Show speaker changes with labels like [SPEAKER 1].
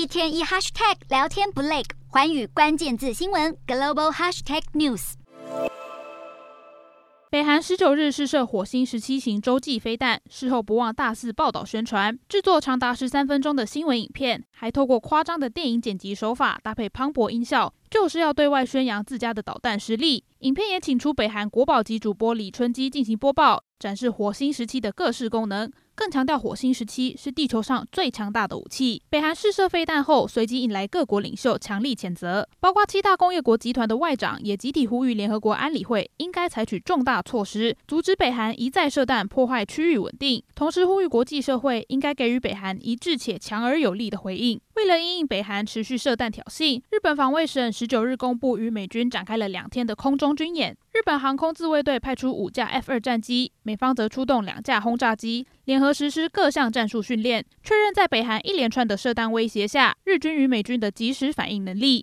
[SPEAKER 1] 一天一 hashtag 聊天不累，环宇关键字新闻 global hashtag news。
[SPEAKER 2] 北韩十九日试射火星十七型洲际飞弹，事后不忘大肆报道宣传，制作长达十三分钟的新闻影片，还透过夸张的电影剪辑手法，搭配磅礴音效，就是要对外宣扬自家的导弹实力。影片也请出北韩国宝级主播李春基进行播报，展示火星时期的各式功能。更强调火星时期是地球上最强大的武器。北韩试射飞弹后，随即引来各国领袖强力谴责，包括七大工业国集团的外长也集体呼吁联合国安理会应该采取重大措施，阻止北韩一再射弹破坏区域稳定，同时呼吁国际社会应该给予北韩一致且强而有力的回应。为了因应北韩持续射弹挑衅，日本防卫省十九日公布与美军展开了两天的空中军演。日本航空自卫队派出五架 F 二战机，美方则出动两架轰炸机，联合实施各项战术训练，确认在北韩一连串的射弹威胁下，日军与美军的及时反应能力。